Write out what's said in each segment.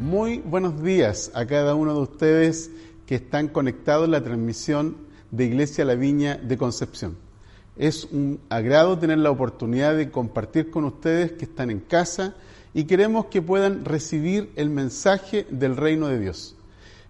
Muy buenos días a cada uno de ustedes que están conectados en la transmisión de Iglesia La Viña de Concepción. Es un agrado tener la oportunidad de compartir con ustedes que están en casa y queremos que puedan recibir el mensaje del reino de Dios.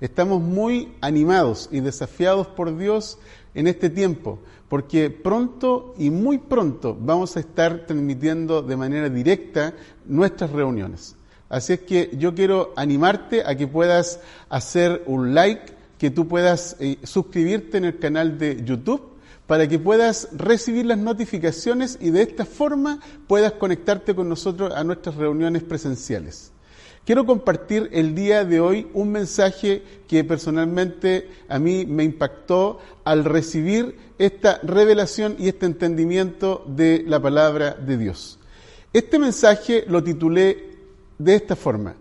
Estamos muy animados y desafiados por Dios en este tiempo, porque pronto y muy pronto vamos a estar transmitiendo de manera directa nuestras reuniones. Así es que yo quiero animarte a que puedas hacer un like, que tú puedas eh, suscribirte en el canal de YouTube para que puedas recibir las notificaciones y de esta forma puedas conectarte con nosotros a nuestras reuniones presenciales. Quiero compartir el día de hoy un mensaje que personalmente a mí me impactó al recibir esta revelación y este entendimiento de la palabra de Dios. Este mensaje lo titulé de esta forma,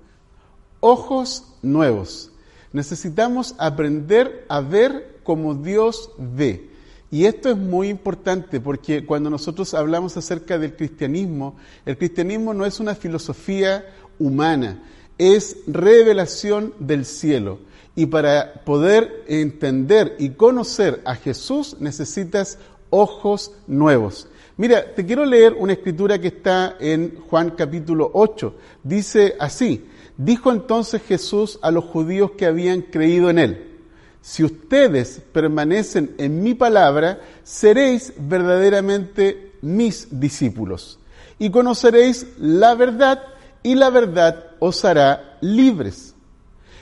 ojos nuevos. Necesitamos aprender a ver como Dios ve. Y esto es muy importante porque cuando nosotros hablamos acerca del cristianismo, el cristianismo no es una filosofía humana, es revelación del cielo. Y para poder entender y conocer a Jesús necesitas ojos nuevos. Mira, te quiero leer una escritura que está en Juan capítulo 8. Dice así, dijo entonces Jesús a los judíos que habían creído en él, si ustedes permanecen en mi palabra, seréis verdaderamente mis discípulos y conoceréis la verdad y la verdad os hará libres.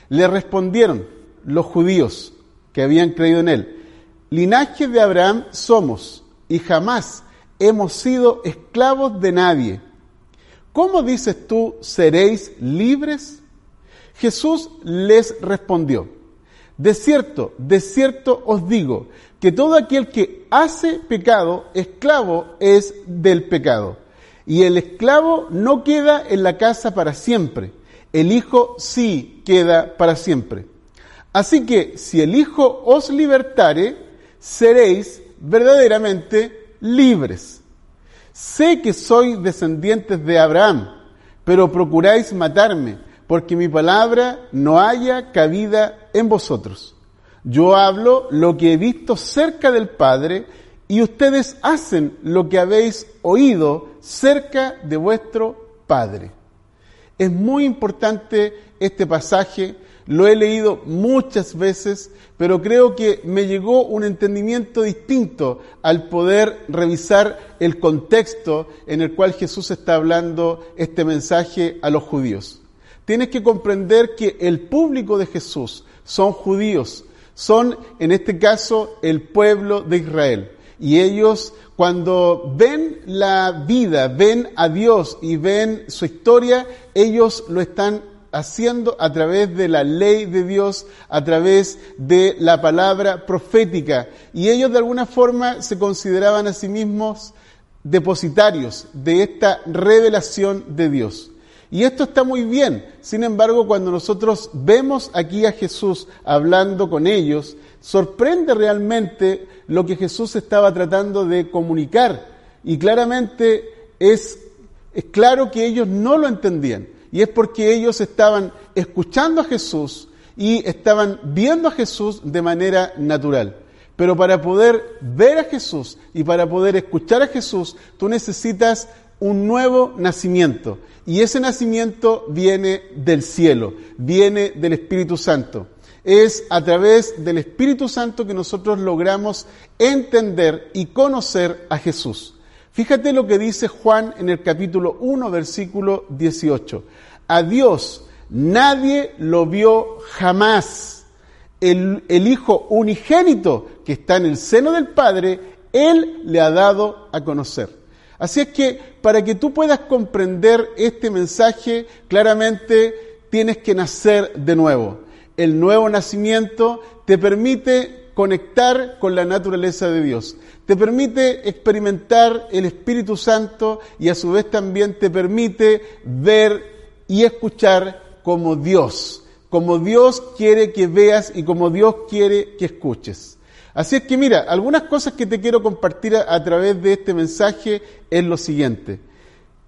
Le respondieron los judíos que habían creído en él, linaje de Abraham somos y jamás hemos sido esclavos de nadie. ¿Cómo dices tú, seréis libres? Jesús les respondió, de cierto, de cierto os digo, que todo aquel que hace pecado, esclavo es del pecado. Y el esclavo no queda en la casa para siempre, el Hijo sí queda para siempre. Así que si el Hijo os libertare, seréis verdaderamente libres. Sé que sois descendientes de Abraham, pero procuráis matarme, porque mi palabra no haya cabida en vosotros. Yo hablo lo que he visto cerca del Padre, y ustedes hacen lo que habéis oído cerca de vuestro Padre. Es muy importante este pasaje, lo he leído muchas veces, pero creo que me llegó un entendimiento distinto al poder revisar el contexto en el cual Jesús está hablando este mensaje a los judíos. Tienes que comprender que el público de Jesús son judíos, son en este caso el pueblo de Israel. Y ellos cuando ven la vida, ven a Dios y ven su historia, ellos lo están haciendo a través de la ley de Dios, a través de la palabra profética. Y ellos de alguna forma se consideraban a sí mismos depositarios de esta revelación de Dios. Y esto está muy bien. Sin embargo, cuando nosotros vemos aquí a Jesús hablando con ellos, sorprende realmente lo que Jesús estaba tratando de comunicar. Y claramente es, es claro que ellos no lo entendían. Y es porque ellos estaban escuchando a Jesús y estaban viendo a Jesús de manera natural. Pero para poder ver a Jesús y para poder escuchar a Jesús, tú necesitas un nuevo nacimiento. Y ese nacimiento viene del cielo, viene del Espíritu Santo. Es a través del Espíritu Santo que nosotros logramos entender y conocer a Jesús. Fíjate lo que dice Juan en el capítulo 1, versículo 18. A Dios nadie lo vio jamás. El, el, Hijo unigénito que está en el seno del Padre, Él le ha dado a conocer. Así es que para que tú puedas comprender este mensaje, claramente tienes que nacer de nuevo. El nuevo nacimiento te permite conectar con la naturaleza de Dios, te permite experimentar el Espíritu Santo y a su vez también te permite ver y escuchar como Dios, como Dios quiere que veas y como Dios quiere que escuches. Así es que mira, algunas cosas que te quiero compartir a, través de este mensaje es lo siguiente,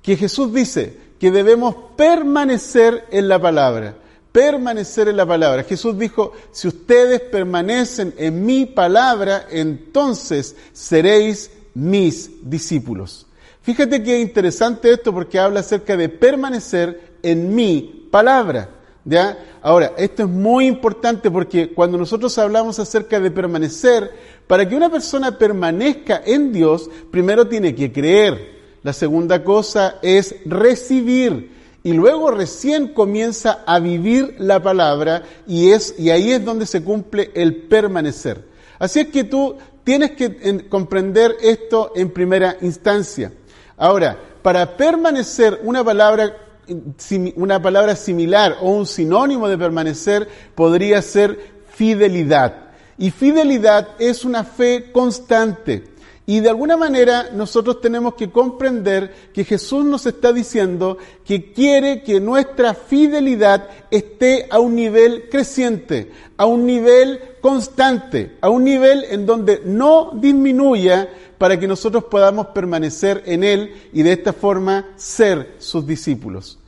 que Jesús dice que debemos permanecer en la palabra. Permanecer en la palabra. Jesús dijo, si ustedes permanecen en mi palabra, entonces seréis mis discípulos. Fíjate que interesante esto porque habla acerca de permanecer en mi palabra. ¿ya? Ahora, esto es muy importante porque cuando nosotros hablamos acerca de permanecer, para que una persona permanezca en Dios, primero tiene que creer. La segunda cosa es recibir y luego recién comienza a vivir la palabra y es y ahí es donde se cumple el permanecer. Así es que tú tienes que comprender esto en primera instancia. Ahora, para permanecer una palabra una palabra similar o un sinónimo de permanecer podría ser fidelidad. Y fidelidad es una fe constante. Y de alguna manera nosotros tenemos que comprender que Jesús nos está diciendo que quiere que nuestra fidelidad esté a un nivel creciente, a un nivel constante, a un nivel en donde no disminuya para que nosotros podamos permanecer en Él y de esta forma ser sus discípulos.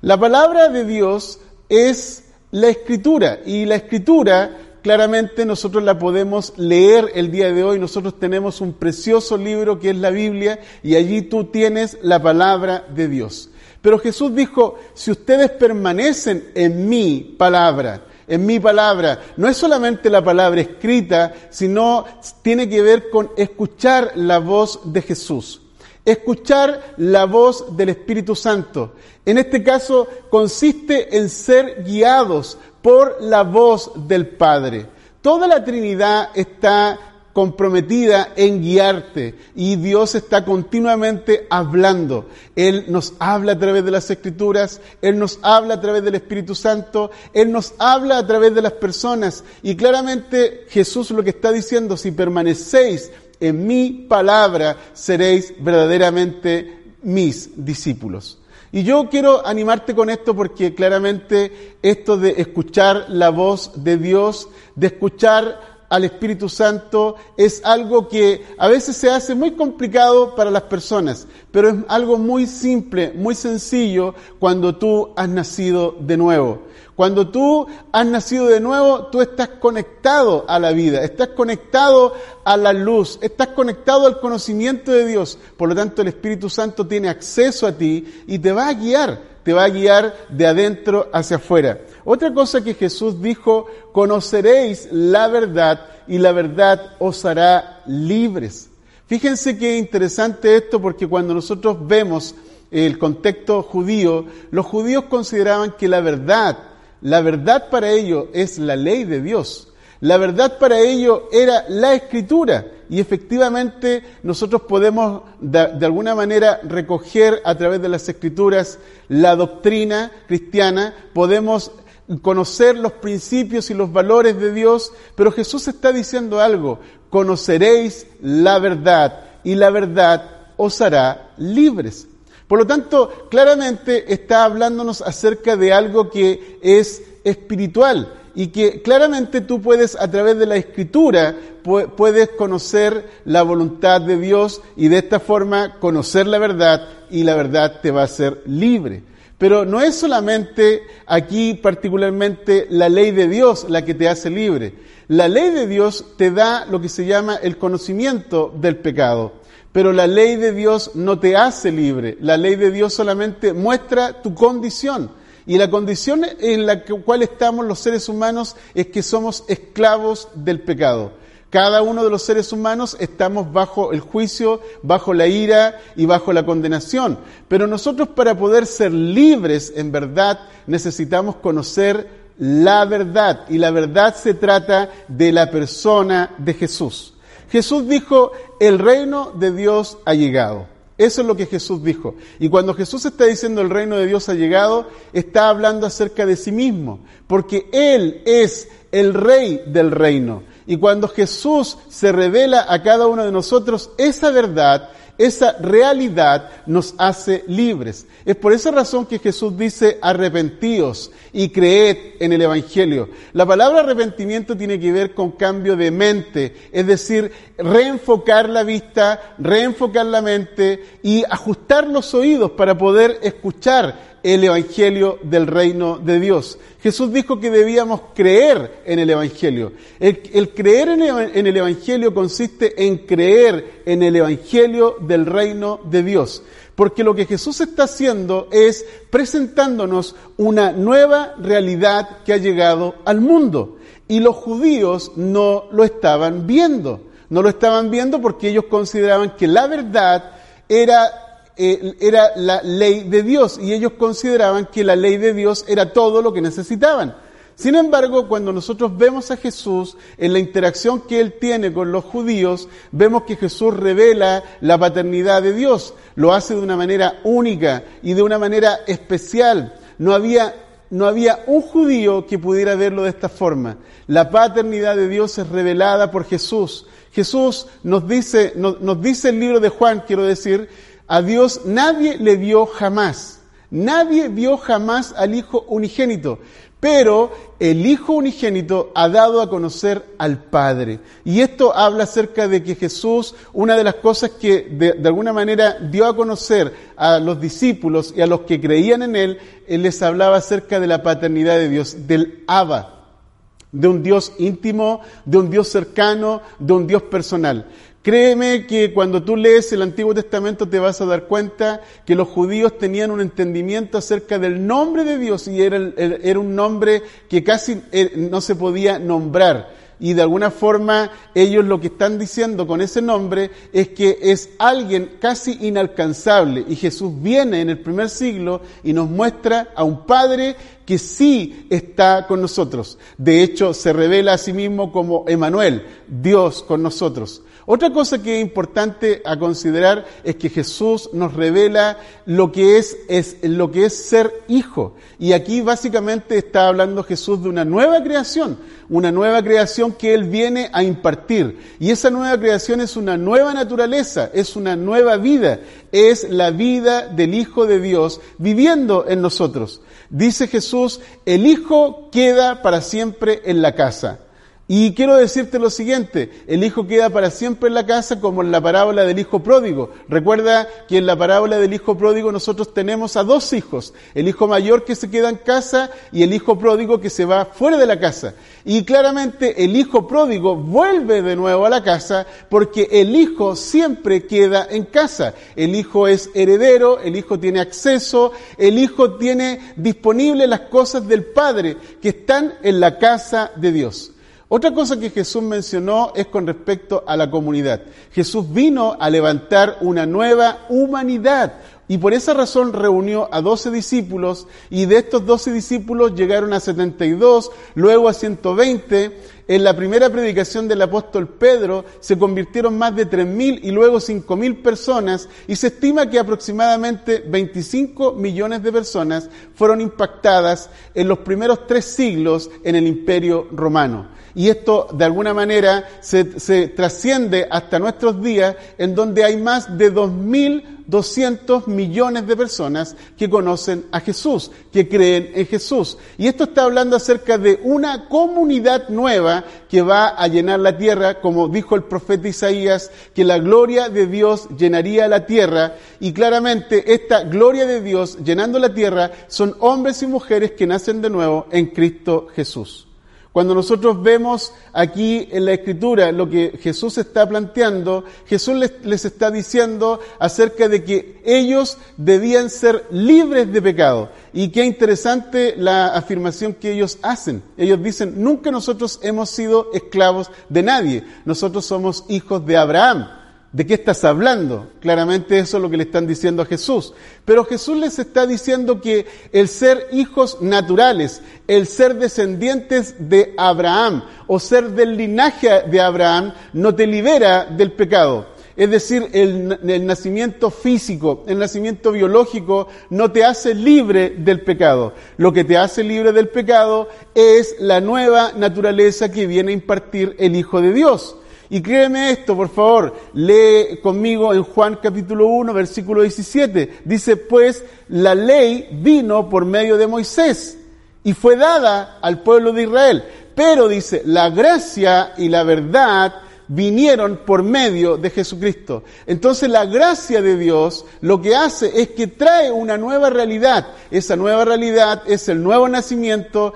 La palabra de Dios es la escritura y la escritura claramente nosotros la podemos leer el día de hoy. Nosotros tenemos un precioso libro que es la Biblia y allí tú tienes la palabra de Dios. Pero Jesús dijo, si ustedes permanecen en mi palabra, en mi palabra, no es solamente la palabra escrita, sino tiene que ver con escuchar la voz de Jesús. Escuchar la voz del Espíritu Santo. En este caso consiste en ser guiados por la voz del Padre. Toda la Trinidad está comprometida en guiarte y Dios está continuamente hablando. Él nos habla a través de las escrituras, Él nos habla a través del Espíritu Santo, Él nos habla a través de las personas y claramente Jesús lo que está diciendo, si permanecéis en mi palabra, seréis verdaderamente mis discípulos. Y yo quiero animarte con esto porque claramente esto de escuchar la voz de Dios, de escuchar al Espíritu Santo, es algo que a veces se hace muy complicado para las personas, pero es algo muy simple, muy sencillo cuando tú has nacido de nuevo. Cuando tú has nacido de nuevo, tú estás conectado a la vida, estás conectado a la luz, estás conectado al conocimiento de Dios. Por lo tanto, el Espíritu Santo tiene acceso a ti y te va a guiar, te va a guiar de adentro hacia afuera. Otra cosa que Jesús dijo, conoceréis la verdad y la verdad os hará libres. Fíjense qué interesante esto porque cuando nosotros vemos el contexto judío, los judíos consideraban que la verdad la verdad para ello es la ley de Dios. La verdad para ello era la escritura. Y efectivamente nosotros podemos de, alguna manera recoger a través de las escrituras la doctrina cristiana, podemos conocer los principios y los valores de Dios, pero Jesús está diciendo algo, conoceréis la verdad y la verdad os hará libres. Por lo tanto, claramente está hablándonos acerca de algo que es espiritual y que claramente tú puedes a través de la escritura puedes conocer la voluntad de Dios y de esta forma conocer la verdad y la verdad te va a hacer libre. Pero no es solamente aquí particularmente la ley de Dios la que te hace libre. La ley de Dios te da lo que se llama el conocimiento del pecado. Pero la ley de Dios no te hace libre. La ley de Dios solamente muestra tu condición. Y la condición en la cual estamos los seres humanos es que somos esclavos del pecado. Cada uno de los seres humanos estamos bajo el juicio, bajo la ira y bajo la condenación. Pero nosotros para poder ser libres en verdad necesitamos conocer la verdad. Y la verdad se trata de la persona de Jesús. Jesús dijo, el reino de Dios ha llegado. Eso es lo que Jesús dijo. Y cuando Jesús está diciendo el reino de Dios ha llegado, está hablando acerca de sí mismo, porque Él es el rey del reino. Y cuando Jesús se revela a cada uno de nosotros esa verdad, esa realidad nos hace libres. Es por esa razón que Jesús dice arrepentíos y creed en el Evangelio. La palabra arrepentimiento tiene que ver con cambio de mente, es decir, reenfocar la vista, reenfocar la mente y ajustar los oídos para poder escuchar el Evangelio del reino de Dios. Jesús dijo que debíamos creer en el Evangelio. El, creer en el, Evangelio consiste en creer en el Evangelio del reino de Dios. Porque lo que Jesús está haciendo es presentándonos una nueva realidad que ha llegado al mundo. Y los judíos no lo estaban viendo. No lo estaban viendo porque ellos consideraban que la verdad era eh, era la ley de Dios y ellos consideraban que la ley de Dios era todo lo que necesitaban. Sin embargo, cuando nosotros vemos a Jesús en la interacción que él tiene con los judíos, vemos que Jesús revela la paternidad de Dios. Lo hace de una manera única y de una manera especial. No había, no había un judío que pudiera verlo de esta forma. La paternidad de Dios es revelada por Jesús. Jesús nos dice, nos dice el libro de Juan, quiero decir, a Dios nadie le vio jamás. Nadie vio jamás al Hijo unigénito. Pero el Hijo unigénito ha dado a conocer al Padre. Y esto habla acerca de que Jesús, una de las cosas que de, alguna manera dio a conocer a los discípulos y a los que creían en Él, Él les hablaba acerca de la paternidad de Dios, del Abba, de un Dios íntimo, de un Dios cercano, de un Dios personal. Créeme que cuando tú lees el Antiguo Testamento te vas a dar cuenta que los judíos tenían un entendimiento acerca del nombre de Dios y era, era un nombre que casi eh, no se podía nombrar. Y de alguna forma ellos lo que están diciendo con ese nombre es que es alguien casi inalcanzable. Y Jesús viene en el primer siglo y nos muestra a un Padre que sí está con nosotros. De hecho, se revela a sí mismo como Emanuel, Dios con nosotros. Otra cosa que es importante a considerar es que Jesús nos revela lo que es, es, lo que es ser hijo. Y aquí básicamente está hablando Jesús de una nueva creación, una nueva creación que Él viene a impartir. Y esa nueva creación es una nueva naturaleza, es una nueva vida, es la vida del Hijo de Dios viviendo en nosotros. Dice Jesús, el Hijo queda para siempre en la casa. Y quiero decirte lo siguiente, el hijo queda para siempre en la casa como en la parábola del hijo pródigo. Recuerda que en la parábola del hijo pródigo nosotros tenemos a dos hijos, el hijo mayor que se queda en casa y el hijo pródigo que se va fuera de la casa. Y claramente el hijo pródigo vuelve de nuevo a la casa porque el hijo siempre queda en casa. El hijo es heredero, el hijo tiene acceso, el hijo tiene disponible las cosas del padre que están en la casa de Dios. Otra cosa que Jesús mencionó es con respecto a la comunidad. Jesús vino a levantar una nueva humanidad y por esa razón reunió a doce discípulos y de estos doce discípulos llegaron a 72, luego a 120. En la primera predicación del apóstol Pedro se convirtieron más de 3.000 y luego 5.000 personas y se estima que aproximadamente 25 millones de personas fueron impactadas en los primeros tres siglos en el imperio romano. Y esto de alguna manera se, trasciende hasta nuestros días en donde hay más de 2.200 millones de personas que conocen a Jesús, que creen en Jesús. Y esto está hablando acerca de una comunidad nueva que va a llenar la tierra, como dijo el profeta Isaías, que la gloria de Dios llenaría la tierra. Y claramente esta gloria de Dios llenando la tierra son hombres y mujeres que nacen de nuevo en Cristo Jesús. Cuando nosotros vemos aquí en la escritura lo que Jesús está planteando, Jesús les, está diciendo acerca de que ellos debían ser libres de pecado. Y qué interesante la afirmación que ellos hacen. Ellos dicen, nunca nosotros hemos sido esclavos de nadie, nosotros somos hijos de Abraham. ¿De qué estás hablando? Claramente eso es lo que le están diciendo a Jesús. Pero Jesús les está diciendo que el ser hijos naturales, el ser descendientes de Abraham o ser del linaje de Abraham no te libera del pecado. Es decir, el, nacimiento físico, el nacimiento biológico no te hace libre del pecado. Lo que te hace libre del pecado es la nueva naturaleza que viene a impartir el Hijo de Dios. Y créeme esto, por favor, lee conmigo en Juan capítulo 1, versículo 17. Dice, pues la ley vino por medio de Moisés y fue dada al pueblo de Israel. Pero dice, la gracia y la verdad vinieron por medio de Jesucristo. Entonces la gracia de Dios lo que hace es que trae una nueva realidad. Esa nueva realidad es el nuevo nacimiento.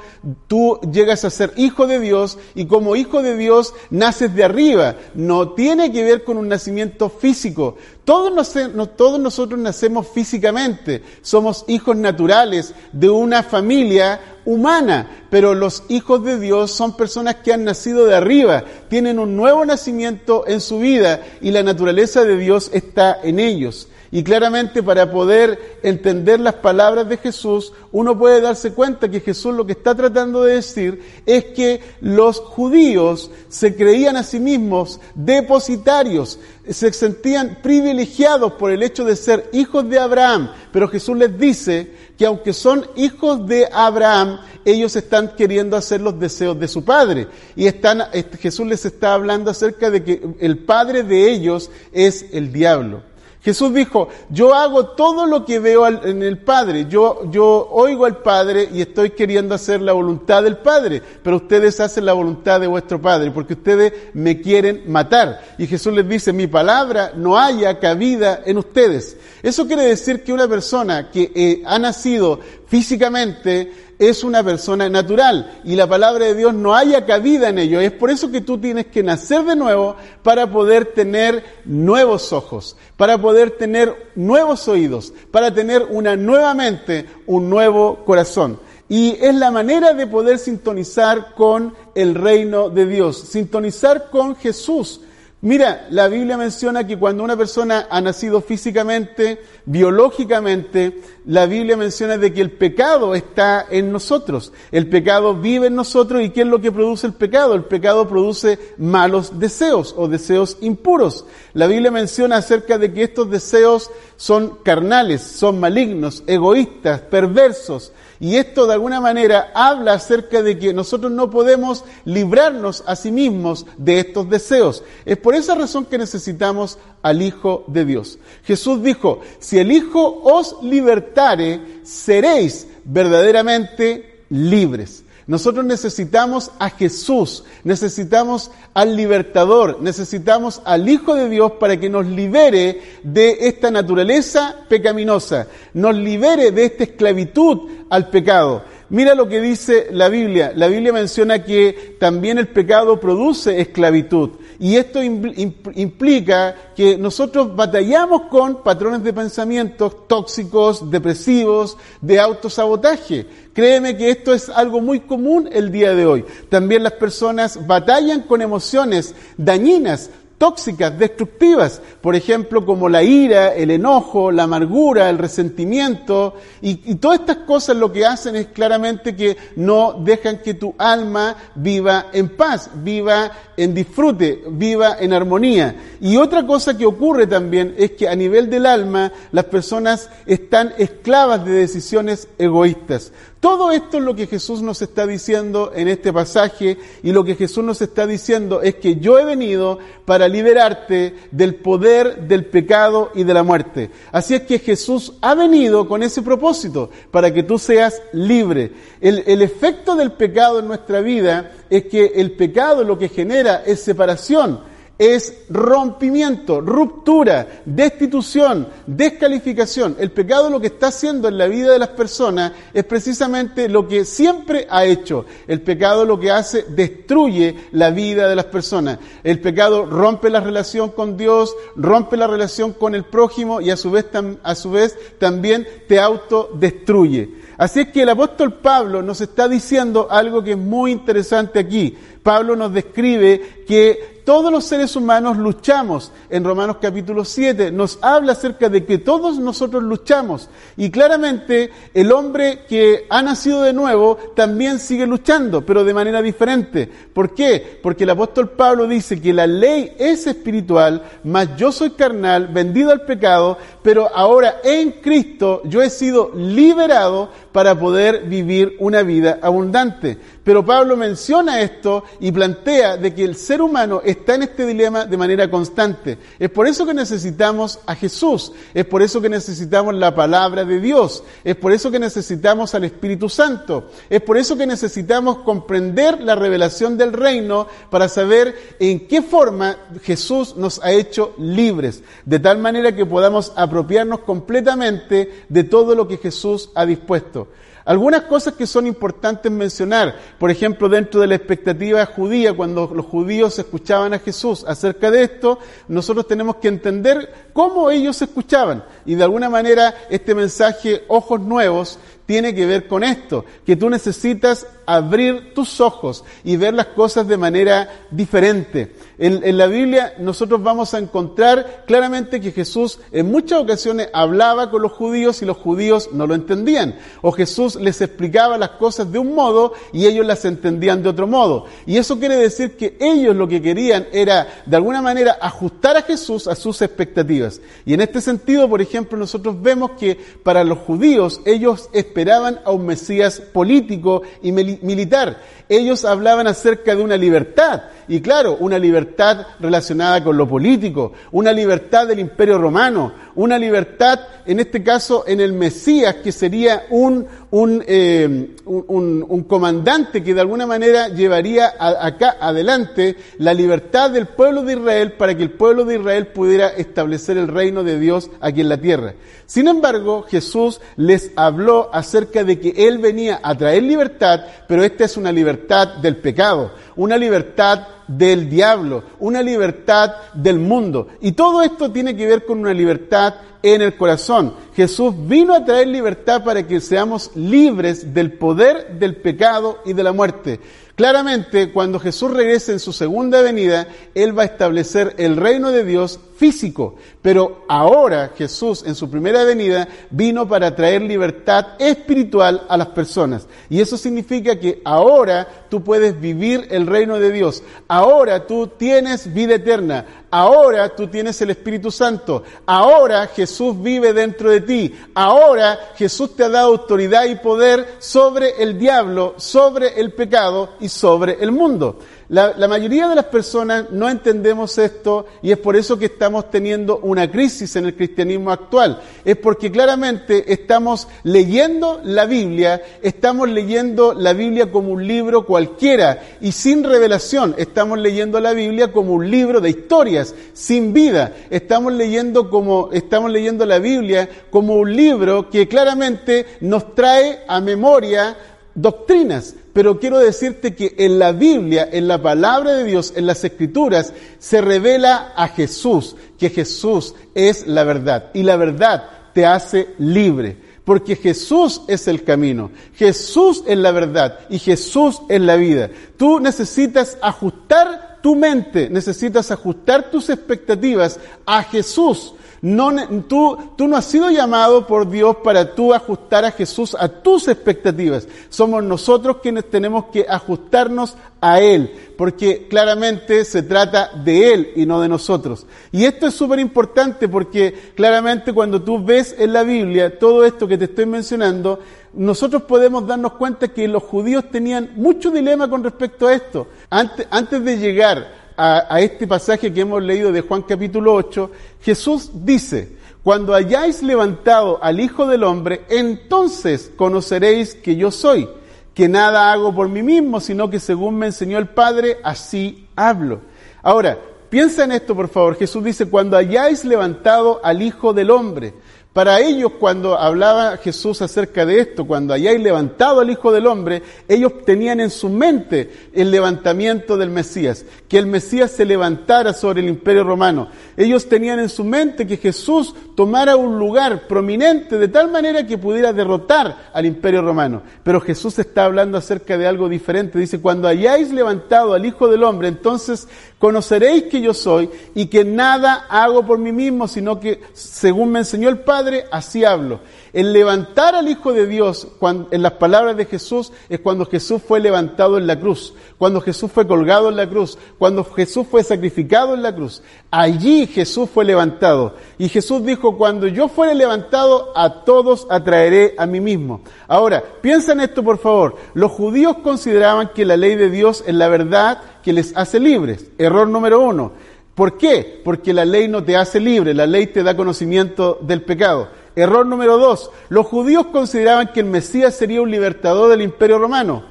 Tú llegas a ser hijo de Dios y como hijo de Dios naces de arriba. No tiene que ver con un nacimiento físico. Todos, todos, nosotros nacemos físicamente, somos hijos naturales de una familia humana, pero los hijos de Dios son personas que han nacido de arriba, tienen un nuevo nacimiento en su vida y la naturaleza de Dios está en ellos. Y claramente para poder entender las palabras de Jesús, uno puede darse cuenta que Jesús lo que está tratando de decir es que los judíos se creían a sí mismos depositarios, se sentían privilegiados por el hecho de ser hijos de Abraham, pero Jesús les dice que aunque son hijos de Abraham, ellos están queriendo hacer los deseos de su padre. Y están, Jesús les está hablando acerca de que el padre de ellos es el diablo. Jesús dijo, yo hago todo lo que veo en el Padre, yo, yo oigo al Padre y estoy queriendo hacer la voluntad del Padre, pero ustedes hacen la voluntad de vuestro Padre, porque ustedes me quieren matar. Y Jesús les dice, mi palabra no haya cabida en ustedes. Eso quiere decir que una persona que eh, ha nacido físicamente, es una persona natural y la palabra de Dios no haya cabida en ello. Es por eso que tú tienes que nacer de nuevo para poder tener nuevos ojos, para poder tener nuevos oídos, para tener una nueva mente, un nuevo corazón. Y es la manera de poder sintonizar con el reino de Dios, sintonizar con Jesús. Mira, la Biblia menciona que cuando una persona ha nacido físicamente, biológicamente, la Biblia menciona de que el pecado está en nosotros. El pecado vive en nosotros y ¿qué es lo que produce el pecado? El pecado produce malos deseos o deseos impuros. La Biblia menciona acerca de que estos deseos son carnales, son malignos, egoístas, perversos. Y esto de alguna manera habla acerca de que nosotros no podemos librarnos a sí mismos de estos deseos. Es por esa razón que necesitamos al Hijo de Dios. Jesús dijo, si el Hijo os libertare, seréis verdaderamente libres. Nosotros necesitamos a Jesús, necesitamos al libertador, necesitamos al Hijo de Dios para que nos libere de esta naturaleza pecaminosa, nos libere de esta esclavitud al pecado. Mira lo que dice la Biblia. La Biblia menciona que también el pecado produce esclavitud. Y esto implica que nosotros batallamos con patrones de pensamientos tóxicos, depresivos, de autosabotaje. Créeme que esto es algo muy común el día de hoy. También las personas batallan con emociones dañinas, tóxicas, destructivas, por ejemplo, como la ira, el enojo, la amargura, el resentimiento, y, todas estas cosas lo que hacen es claramente que no dejan que tu alma viva en paz, viva en disfrute, viva en armonía. Y otra cosa que ocurre también es que a nivel del alma las personas están esclavas de decisiones egoístas. Todo esto es lo que Jesús nos está diciendo en este pasaje y lo que Jesús nos está diciendo es que yo he venido para liberarte del poder del pecado y de la muerte. Así es que Jesús ha venido con ese propósito, para que tú seas libre. El, efecto del pecado en nuestra vida es que el pecado lo que genera es separación es rompimiento, ruptura, destitución, descalificación. El pecado lo que está haciendo en la vida de las personas es precisamente lo que siempre ha hecho. El pecado lo que hace destruye la vida de las personas. El pecado rompe la relación con Dios, rompe la relación con el prójimo y a su vez, a su vez también te autodestruye. Así es que el apóstol Pablo nos está diciendo algo que es muy interesante aquí. Pablo nos describe que todos los seres humanos luchamos. En Romanos capítulo 7 nos habla acerca de que todos nosotros luchamos. Y claramente el hombre que ha nacido de nuevo también sigue luchando, pero de manera diferente. ¿Por qué? Porque el apóstol Pablo dice que la ley es espiritual, mas yo soy carnal, vendido al pecado, pero ahora en Cristo yo he sido liberado para poder vivir una vida abundante. Pero Pablo menciona esto y plantea de que el ser humano está en este dilema de manera constante. Es por eso que necesitamos a Jesús, es por eso que necesitamos la palabra de Dios, es por eso que necesitamos al Espíritu Santo, es por eso que necesitamos comprender la revelación del reino para saber en qué forma Jesús nos ha hecho libres, de tal manera que podamos apropiarnos completamente de todo lo que Jesús ha dispuesto. Algunas cosas que son importantes mencionar, por ejemplo, dentro de la expectativa judía, cuando los judíos escuchaban a Jesús acerca de esto, nosotros tenemos que entender cómo ellos escuchaban. Y de alguna manera este mensaje, ojos nuevos, tiene que ver con esto, que tú necesitas abrir tus ojos y ver las cosas de manera diferente. En, la Biblia nosotros vamos a encontrar claramente que Jesús en muchas ocasiones hablaba con los judíos y los judíos no lo entendían. O Jesús les explicaba las cosas de un modo y ellos las entendían de otro modo. Y eso quiere decir que ellos lo que querían era de alguna manera ajustar a Jesús a sus expectativas. Y en este sentido, por ejemplo, nosotros vemos que para los judíos ellos esperaban a un Mesías político y militar. Ellos hablaban acerca de una libertad, y claro, una libertad relacionada con lo político, una libertad del imperio romano, una libertad, en este caso, en el Mesías, que sería un, un, eh, un, comandante que de alguna manera llevaría acá adelante la libertad del pueblo de Israel para que el pueblo de Israel pudiera establecer el reino de Dios aquí en la tierra. Sin embargo, Jesús les habló acerca de que Él venía a traer libertad, pero esta es una libertad del pecado, una libertad del diablo, una libertad del mundo. Y todo esto tiene que ver con una libertad en el corazón. Jesús vino a traer libertad para que seamos libres del poder del pecado y de la muerte. Claramente, cuando Jesús regrese en su segunda venida, Él va a establecer el reino de Dios físico. Pero ahora Jesús en su primera venida vino para traer libertad espiritual a las personas. Y eso significa que ahora tú puedes vivir el reino de Dios. Ahora tú tienes vida eterna. Ahora tú tienes el Espíritu Santo. Ahora Jesús vive dentro de ti. Ahora Jesús te ha dado autoridad y poder sobre el diablo, sobre el pecado y sobre el mundo. La, mayoría de las personas no entendemos esto y es por eso que estamos teniendo una crisis en el cristianismo actual. Es porque claramente estamos leyendo la Biblia, estamos leyendo la Biblia como un libro cualquiera y sin revelación. Estamos leyendo la Biblia como un libro de historias, sin vida. Estamos leyendo como, estamos leyendo la Biblia como un libro que claramente nos trae a memoria doctrinas, pero quiero decirte que en la Biblia, en la palabra de Dios, en las escrituras, se revela a Jesús, que Jesús es la verdad y la verdad te hace libre. Porque Jesús es el camino, Jesús es la verdad y Jesús es la vida. Tú necesitas ajustar tu mente, necesitas ajustar tus expectativas a Jesús no, tú, tú no has sido llamado por Dios para tú ajustar a Jesús a tus expectativas. Somos nosotros quienes tenemos que ajustarnos a Él, porque claramente se trata de Él y no de nosotros. Y esto es súper importante porque claramente cuando tú ves en la Biblia todo esto que te estoy mencionando, nosotros podemos darnos cuenta que los judíos tenían mucho dilema con respecto a esto. Antes, de llegar a, este pasaje que hemos leído de Juan capítulo 8, Jesús dice, cuando hayáis levantado al Hijo del Hombre, entonces conoceréis que yo soy, que nada hago por mí mismo, sino que según me enseñó el Padre, así hablo. Ahora, piensa en esto, por favor. Jesús dice, cuando hayáis levantado al Hijo del Hombre, para ellos, cuando hablaba Jesús acerca de esto, cuando hayáis levantado al Hijo del Hombre, ellos tenían en su mente el levantamiento del Mesías, que el Mesías se levantara sobre el imperio romano. Ellos tenían en su mente que Jesús tomara un lugar prominente de tal manera que pudiera derrotar al imperio romano. Pero Jesús está hablando acerca de algo diferente. Dice, cuando hayáis levantado al Hijo del Hombre, entonces conoceréis que yo soy y que nada hago por mí mismo, sino que según me enseñó el Padre, Así hablo. El levantar al Hijo de Dios, en las palabras de Jesús, es cuando Jesús fue levantado en la cruz, cuando Jesús fue colgado en la cruz, cuando Jesús fue sacrificado en la cruz. Allí Jesús fue levantado. Y Jesús dijo, cuando yo fuere levantado, a todos atraeré a mí mismo. Ahora, piensa en esto, por favor. Los judíos consideraban que la ley de Dios es la verdad que les hace libres. Error número uno. ¿Por qué? Porque la ley no te hace libre, la ley te da conocimiento del pecado. Error número dos, los judíos consideraban que el Mesías sería un libertador del imperio romano.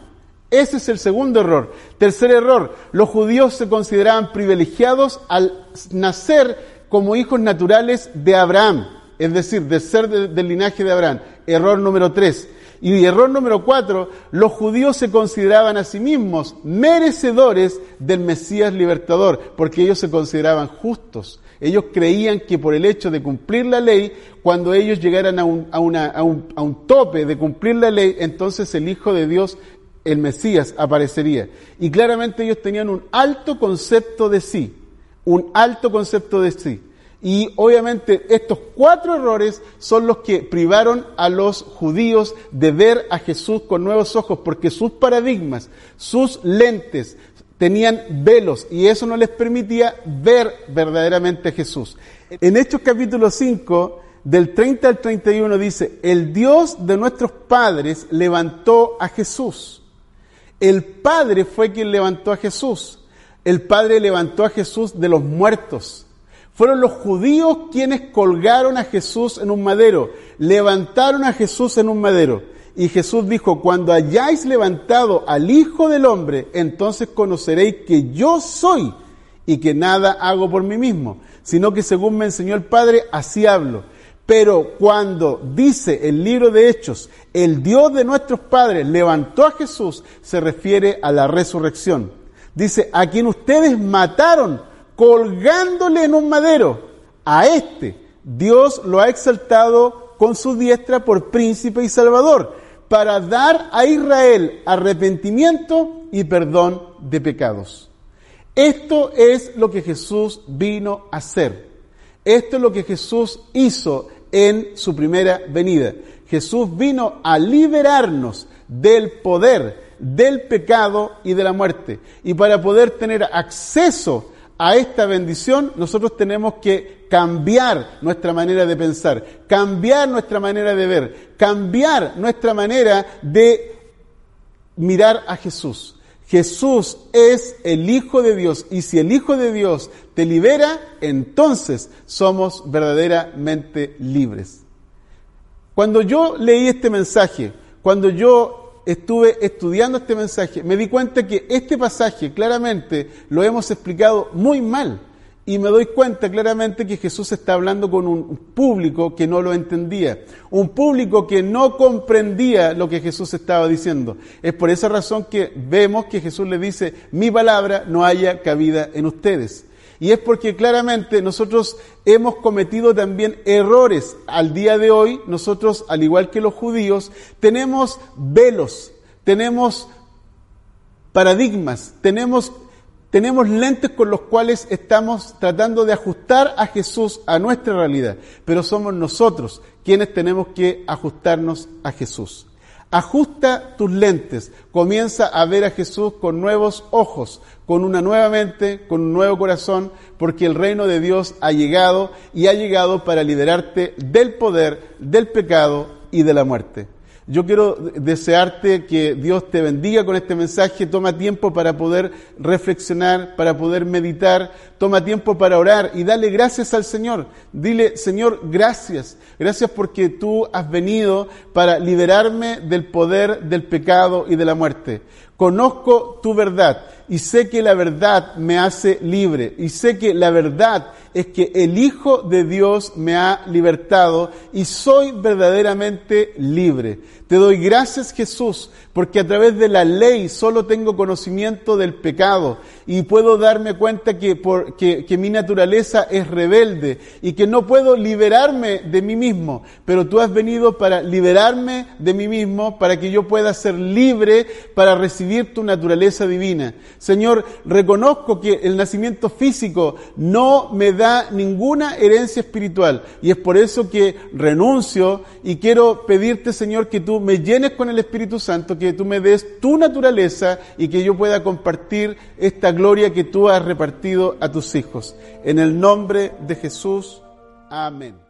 Ese es el segundo error. Tercer error, los judíos se consideraban privilegiados al nacer como hijos naturales de Abraham, es decir, de ser del linaje de Abraham. Error número tres, y error número cuatro, los judíos se consideraban a sí mismos merecedores del Mesías libertador, porque ellos se consideraban justos. Ellos creían que por el hecho de cumplir la ley, cuando ellos llegaran a un, a, una, a, un, a un tope de cumplir la ley, entonces el Hijo de Dios, el Mesías, aparecería. Y claramente ellos tenían un alto concepto de sí, un alto concepto de sí. Y obviamente estos cuatro errores son los que privaron a los judíos de ver a Jesús con nuevos ojos, porque sus paradigmas, sus lentes tenían velos y eso no les permitía ver verdaderamente a Jesús. En Hechos capítulo 5, del 30 al 31 dice, el Dios de nuestros padres levantó a Jesús. El Padre fue quien levantó a Jesús. El Padre levantó a Jesús de los muertos. Fueron los judíos quienes colgaron a Jesús en un madero, levantaron a Jesús en un madero. Y Jesús dijo, cuando hayáis levantado al Hijo del Hombre, entonces conoceréis que yo soy y que nada hago por mí mismo, sino que según me enseñó el Padre, así hablo. Pero cuando dice el libro de Hechos, el Dios de nuestros padres levantó a Jesús, se refiere a la resurrección. Dice, a quien ustedes mataron colgándole en un madero. A este Dios lo ha exaltado con su diestra por príncipe y salvador, para dar a Israel arrepentimiento y perdón de pecados. Esto es lo que Jesús vino a hacer. Esto es lo que Jesús hizo en su primera venida. Jesús vino a liberarnos del poder, del pecado y de la muerte. Y para poder tener acceso a esta bendición, nosotros tenemos que cambiar nuestra manera de pensar, cambiar nuestra manera de ver, cambiar nuestra manera de mirar a Jesús. Jesús es el Hijo de Dios y si el Hijo de Dios te libera, entonces somos verdaderamente libres. Cuando yo leí este mensaje, cuando yo estuve estudiando este mensaje, me di cuenta que este pasaje claramente lo hemos explicado muy mal. Y me doy cuenta claramente que Jesús está hablando con un público que no lo entendía, un público que no comprendía lo que Jesús estaba diciendo. Es por esa razón que vemos que Jesús le dice, mi palabra no haya cabida en ustedes. Y es porque claramente nosotros hemos cometido también errores. Al día de hoy, nosotros, al igual que los judíos, tenemos velos, tenemos paradigmas, tenemos, tenemos lentes con los cuales estamos tratando de ajustar a Jesús a nuestra realidad. Pero somos nosotros quienes tenemos que ajustarnos a Jesús. Ajusta tus lentes, comienza a ver a Jesús con nuevos ojos, con una nueva mente, con un nuevo corazón, porque el reino de Dios ha llegado y ha llegado para liberarte del poder, del pecado y de la muerte. Yo quiero desearte que Dios te bendiga con este mensaje. Toma tiempo para poder reflexionar, para poder meditar. Toma tiempo para orar y dale gracias al Señor. Dile, Señor, gracias. Gracias porque tú has venido para liberarme del poder del pecado y de la muerte. Conozco tu verdad y sé que la verdad me hace libre y sé que la verdad es que el Hijo de Dios me ha libertado y soy verdaderamente libre. Te doy gracias Jesús, porque a través de la ley solo tengo conocimiento del pecado y puedo darme cuenta que, por, que, mi naturaleza es rebelde y que no puedo liberarme de mí mismo, pero tú has venido para liberarme de mí mismo, para que yo pueda ser libre para recibir tu naturaleza divina. Señor, reconozco que el nacimiento físico no me da ninguna herencia espiritual y es por eso que renuncio y quiero pedirte, Señor, que me llenes con el Espíritu Santo, que tú me des tu naturaleza y que yo pueda compartir esta gloria que tú has repartido a tus hijos. En el nombre de Jesús. Amén.